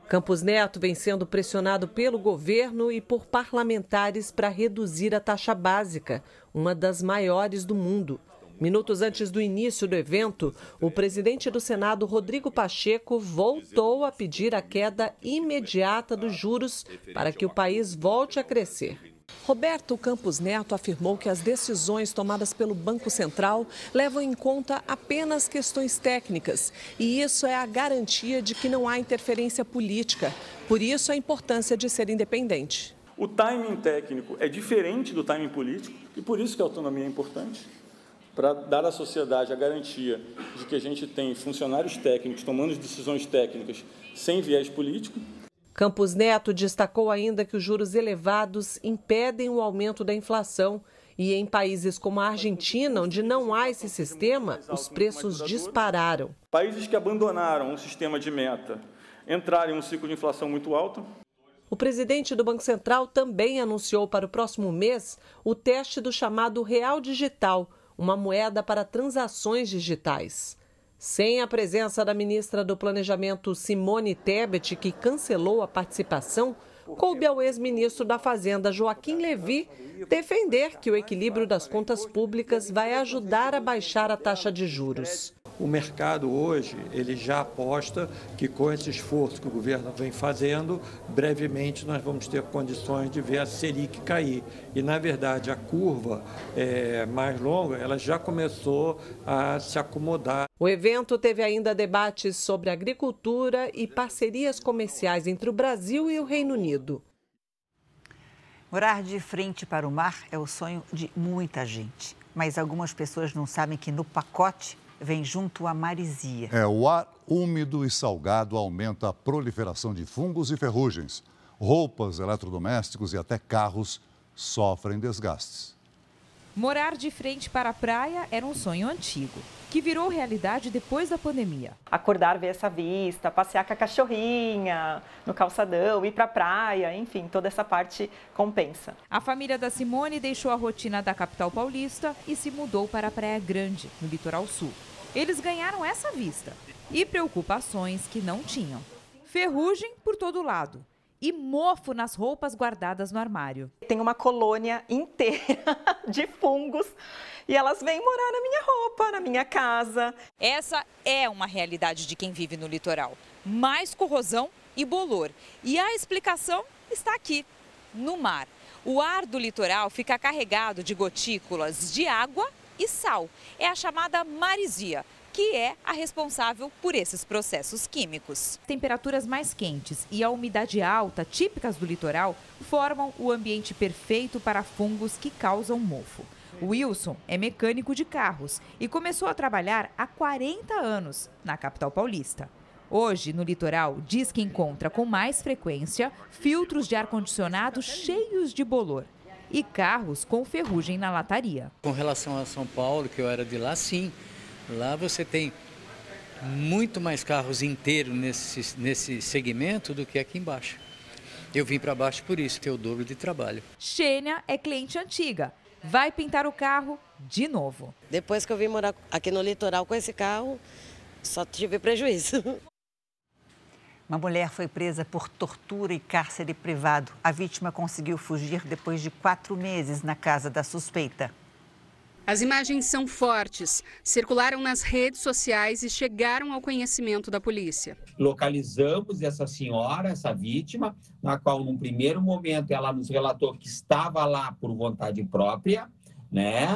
Campos Neto vem sendo pressionado pelo governo e por parlamentares para reduzir a taxa básica, uma das maiores do mundo. Minutos antes do início do evento, o presidente do Senado, Rodrigo Pacheco, voltou a pedir a queda imediata dos juros para que o país volte a crescer. Roberto Campos Neto afirmou que as decisões tomadas pelo Banco Central levam em conta apenas questões técnicas e isso é a garantia de que não há interferência política. Por isso, a importância de ser independente. O timing técnico é diferente do timing político e por isso que a autonomia é importante para dar à sociedade a garantia de que a gente tem funcionários técnicos tomando decisões técnicas sem viés político Campos Neto destacou ainda que os juros elevados impedem o aumento da inflação e em países como a Argentina, onde não há esse sistema, os preços dispararam. Países que abandonaram o sistema de meta entraram em um ciclo de inflação muito alto. O presidente do Banco Central também anunciou para o próximo mês o teste do chamado Real Digital, uma moeda para transações digitais. Sem a presença da ministra do Planejamento Simone Tebet, que cancelou a participação, coube ao ex-ministro da Fazenda Joaquim Levy defender que o equilíbrio das contas públicas vai ajudar a baixar a taxa de juros. O mercado hoje ele já aposta que com esse esforço que o governo vem fazendo, brevemente nós vamos ter condições de ver a Selic cair. E, na verdade, a curva é, mais longa ela já começou a se acomodar. O evento teve ainda debates sobre agricultura e parcerias comerciais entre o Brasil e o Reino Unido. Morar de frente para o mar é o sonho de muita gente. Mas algumas pessoas não sabem que no pacote vem junto a marisia. É, o ar úmido e salgado aumenta a proliferação de fungos e ferrugens. Roupas, eletrodomésticos e até carros sofrem desgastes. Morar de frente para a praia era um sonho antigo, que virou realidade depois da pandemia. Acordar, ver essa vista, passear com a cachorrinha no calçadão, ir para a praia, enfim, toda essa parte compensa. A família da Simone deixou a rotina da capital paulista e se mudou para a Praia Grande, no litoral sul. Eles ganharam essa vista e preocupações que não tinham. Ferrugem por todo lado e mofo nas roupas guardadas no armário. Tem uma colônia inteira [LAUGHS] de fungos e elas vêm morar na minha roupa, na minha casa. Essa é uma realidade de quem vive no litoral. Mais corrosão e bolor. E a explicação está aqui, no mar. O ar do litoral fica carregado de gotículas de água e sal. É a chamada marisia, que é a responsável por esses processos químicos. Temperaturas mais quentes e a umidade alta, típicas do litoral, formam o ambiente perfeito para fungos que causam mofo. Wilson é mecânico de carros e começou a trabalhar há 40 anos na capital paulista. Hoje, no litoral, diz que encontra com mais frequência filtros de ar-condicionado cheios de bolor e carros com ferrugem na lataria. Com relação a São Paulo, que eu era de lá, sim, Lá você tem muito mais carros inteiros nesse, nesse segmento do que aqui embaixo. Eu vim para baixo por isso, ter o dobro de trabalho. Xênia é cliente antiga. Vai pintar o carro de novo. Depois que eu vim morar aqui no litoral com esse carro, só tive prejuízo. [LAUGHS] Uma mulher foi presa por tortura e cárcere privado. A vítima conseguiu fugir depois de quatro meses na casa da suspeita. As imagens são fortes, circularam nas redes sociais e chegaram ao conhecimento da polícia. Localizamos essa senhora, essa vítima, na qual, num primeiro momento, ela nos relatou que estava lá por vontade própria, né?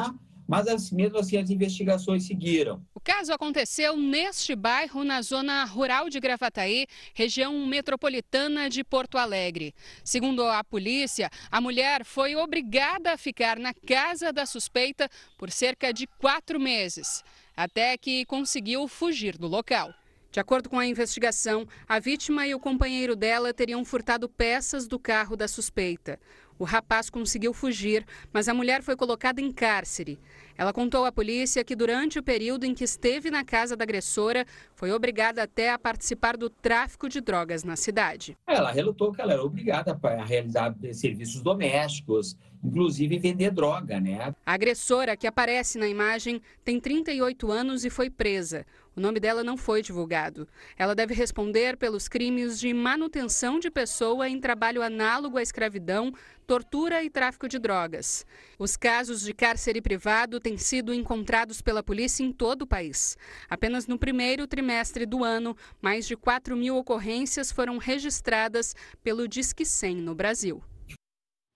Mas mesmo assim as investigações seguiram. O caso aconteceu neste bairro, na zona rural de Gravataí, região metropolitana de Porto Alegre. Segundo a polícia, a mulher foi obrigada a ficar na casa da suspeita por cerca de quatro meses, até que conseguiu fugir do local. De acordo com a investigação, a vítima e o companheiro dela teriam furtado peças do carro da suspeita. O rapaz conseguiu fugir, mas a mulher foi colocada em cárcere. Ela contou à polícia que durante o período em que esteve na casa da agressora, foi obrigada até a participar do tráfico de drogas na cidade. Ela relatou que ela era obrigada a realizar serviços domésticos, inclusive vender droga, né? A agressora, que aparece na imagem, tem 38 anos e foi presa. O nome dela não foi divulgado. Ela deve responder pelos crimes de manutenção de pessoa em trabalho análogo à escravidão, tortura e tráfico de drogas. Os casos de cárcere privado têm sido encontrados pela polícia em todo o país. Apenas no primeiro trimestre do ano, mais de 4 mil ocorrências foram registradas pelo Disque 100 no Brasil.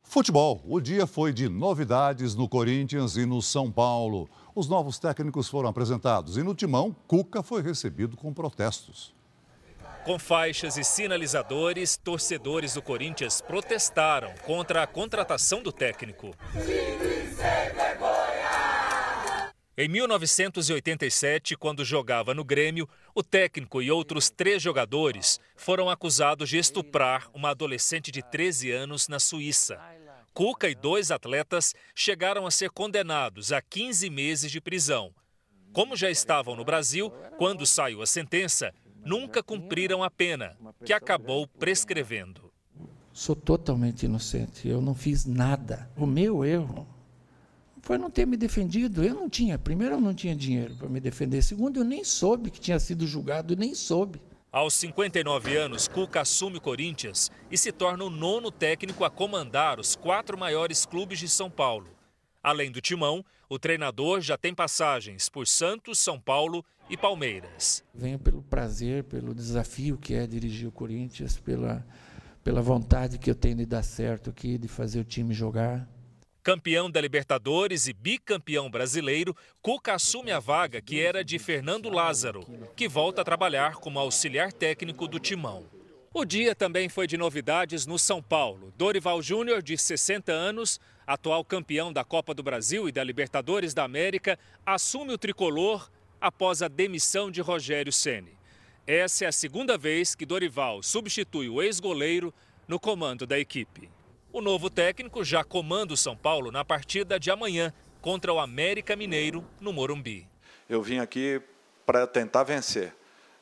Futebol. O dia foi de novidades no Corinthians e no São Paulo. Os novos técnicos foram apresentados e no timão, Cuca foi recebido com protestos. Com faixas e sinalizadores, torcedores do Corinthians protestaram contra a contratação do técnico. Em 1987, quando jogava no Grêmio, o técnico e outros três jogadores foram acusados de estuprar uma adolescente de 13 anos na Suíça. Cuca e dois atletas chegaram a ser condenados a 15 meses de prisão. Como já estavam no Brasil, quando saiu a sentença, nunca cumpriram a pena, que acabou prescrevendo. Sou totalmente inocente, eu não fiz nada. O meu erro foi não ter me defendido. Eu não tinha, primeiro, eu não tinha dinheiro para me defender. Segundo, eu nem soube que tinha sido julgado, nem soube. Aos 59 anos, Cuca assume o Corinthians e se torna o nono técnico a comandar os quatro maiores clubes de São Paulo. Além do timão, o treinador já tem passagens por Santos, São Paulo e Palmeiras. Venho pelo prazer, pelo desafio que é dirigir o Corinthians, pela, pela vontade que eu tenho de dar certo aqui, de fazer o time jogar. Campeão da Libertadores e bicampeão brasileiro, Cuca assume a vaga que era de Fernando Lázaro, que volta a trabalhar como auxiliar técnico do Timão. O dia também foi de novidades no São Paulo. Dorival Júnior, de 60 anos, atual campeão da Copa do Brasil e da Libertadores da América, assume o tricolor após a demissão de Rogério Ceni. Essa é a segunda vez que Dorival substitui o ex-goleiro no comando da equipe. O novo técnico já comanda o São Paulo na partida de amanhã contra o América Mineiro no Morumbi. Eu vim aqui para tentar vencer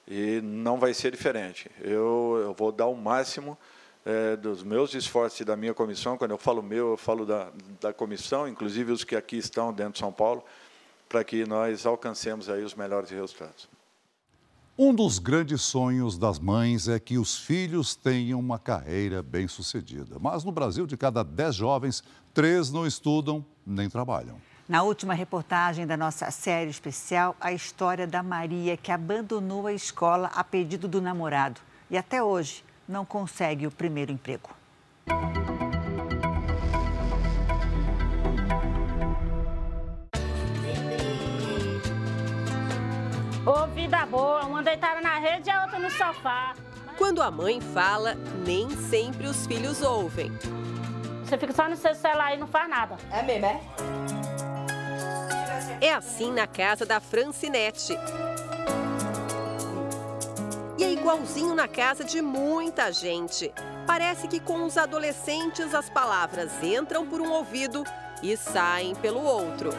e não vai ser diferente. Eu, eu vou dar o máximo é, dos meus esforços e da minha comissão. Quando eu falo meu, eu falo da, da comissão, inclusive os que aqui estão dentro de São Paulo, para que nós alcancemos aí os melhores resultados. Um dos grandes sonhos das mães é que os filhos tenham uma carreira bem-sucedida. Mas no Brasil, de cada dez jovens, três não estudam nem trabalham. Na última reportagem da nossa série especial, a história da Maria, que abandonou a escola a pedido do namorado e até hoje não consegue o primeiro emprego. Ô, vida boa, uma deitada na rede e a outra no sofá. Quando a mãe fala, nem sempre os filhos ouvem. Você fica só no seu celular e não faz nada. É mesmo, é? É assim na casa da Francinete. E é igualzinho na casa de muita gente. Parece que com os adolescentes as palavras entram por um ouvido e saem pelo outro.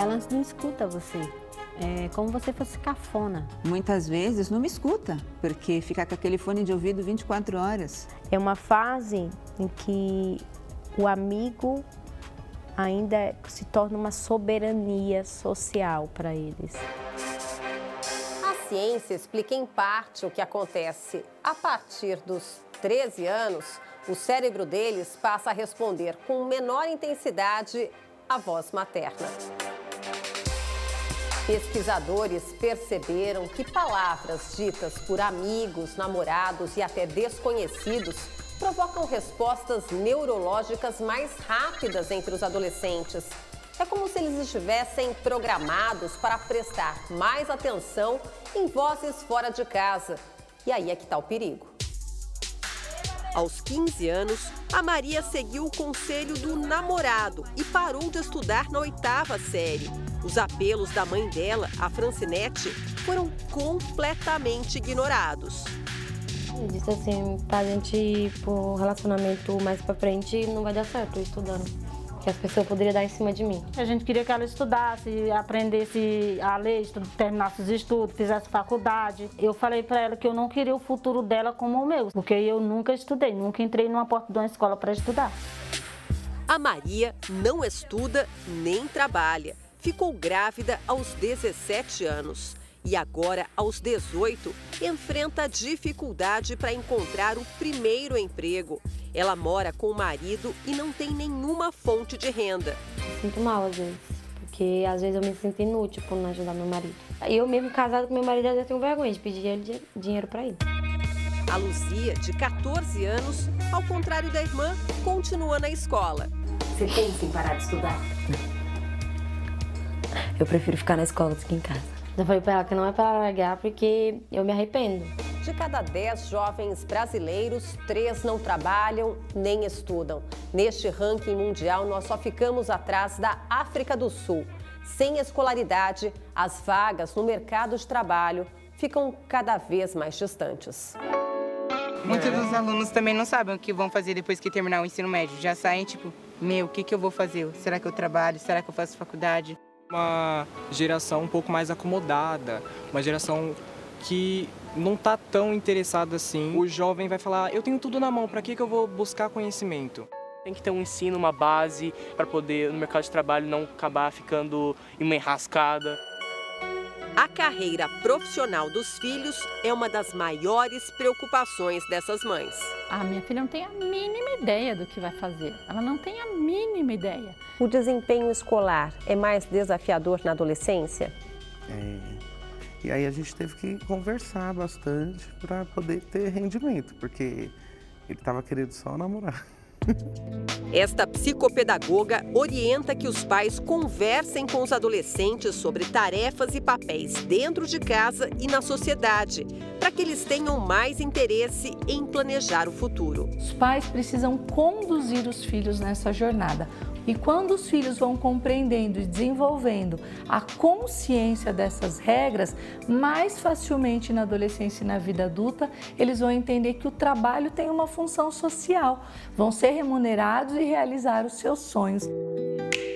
Elas não escutam você. É como você fosse cafona. Muitas vezes não me escuta, porque fica com aquele fone de ouvido 24 horas. É uma fase em que o amigo ainda se torna uma soberania social para eles. A ciência explica em parte o que acontece. A partir dos 13 anos, o cérebro deles passa a responder com menor intensidade à voz materna. Pesquisadores perceberam que palavras ditas por amigos, namorados e até desconhecidos provocam respostas neurológicas mais rápidas entre os adolescentes. É como se eles estivessem programados para prestar mais atenção em vozes fora de casa. E aí é que está o perigo. Aos 15 anos, a Maria seguiu o conselho do namorado e parou de estudar na oitava série. Os apelos da mãe dela, a Francinete, foram completamente ignorados. Ele disse assim, pra gente ir pro relacionamento mais pra frente, não vai dar certo estudando. Que as pessoas poderiam dar em cima de mim. A gente queria que ela estudasse, aprendesse a ler, terminasse os estudos, fizesse faculdade. Eu falei para ela que eu não queria o futuro dela como o meu, porque eu nunca estudei, nunca entrei numa porta de uma escola para estudar. A Maria não estuda nem trabalha. Ficou grávida aos 17 anos e agora, aos 18, enfrenta dificuldade para encontrar o primeiro emprego. Ela mora com o marido e não tem nenhuma fonte de renda. Sinto mal às vezes, porque às vezes eu me sinto inútil por não ajudar meu marido. Eu mesmo casado com meu marido, eu tenho vergonha de pedir ele dinheiro para ele. A Luzia, de 14 anos, ao contrário da irmã, continua na escola. Você pensa em parar de estudar? Eu prefiro ficar na escola do que em casa. Eu falei para ela que não é para largar porque eu me arrependo. De cada 10 jovens brasileiros, três não trabalham nem estudam. Neste ranking mundial, nós só ficamos atrás da África do Sul. Sem escolaridade, as vagas no mercado de trabalho ficam cada vez mais distantes. Muitos dos alunos também não sabem o que vão fazer depois que terminar o ensino médio. Já saem tipo, meu, o que, que eu vou fazer? Será que eu trabalho? Será que eu faço faculdade? Uma geração um pouco mais acomodada, uma geração que não está tão interessada assim. O jovem vai falar: eu tenho tudo na mão, para que, que eu vou buscar conhecimento? Tem que ter um ensino, uma base para poder no mercado de trabalho não acabar ficando em uma enrascada. A carreira profissional dos filhos é uma das maiores preocupações dessas mães. A minha filha não tem a mínima ideia do que vai fazer. Ela não tem a mínima ideia. O desempenho escolar é mais desafiador na adolescência? É. E aí a gente teve que conversar bastante para poder ter rendimento, porque ele estava querendo só namorar. Esta psicopedagoga orienta que os pais conversem com os adolescentes sobre tarefas e papéis dentro de casa e na sociedade, para que eles tenham mais interesse em planejar o futuro. Os pais precisam conduzir os filhos nessa jornada. E quando os filhos vão compreendendo e desenvolvendo a consciência dessas regras, mais facilmente na adolescência e na vida adulta, eles vão entender que o trabalho tem uma função social, vão ser remunerados e realizar os seus sonhos.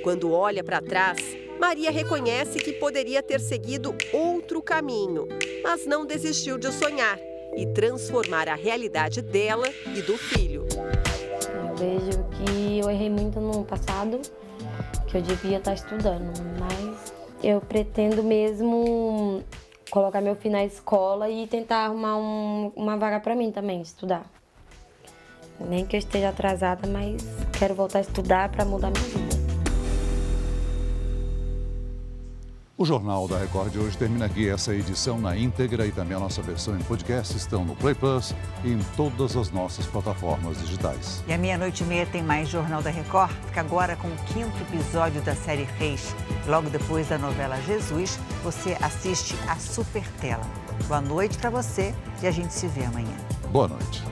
Quando olha para trás, Maria reconhece que poderia ter seguido outro caminho, mas não desistiu de sonhar e transformar a realidade dela e do filho. Eu vejo que eu errei muito no passado, que eu devia estar estudando, mas eu pretendo mesmo colocar meu filho na escola e tentar arrumar um, uma vaga para mim também, estudar. Nem que eu esteja atrasada, mas quero voltar a estudar para mudar minha vida. O Jornal da Record de hoje termina aqui. Essa edição na íntegra e também a nossa versão em podcast estão no Play Plus e em todas as nossas plataformas digitais. E à meia-noite e meia tem mais Jornal da Record. Fica agora com o quinto episódio da série Reis. Logo depois da novela Jesus, você assiste a Super Tela. Boa noite para você e a gente se vê amanhã. Boa noite.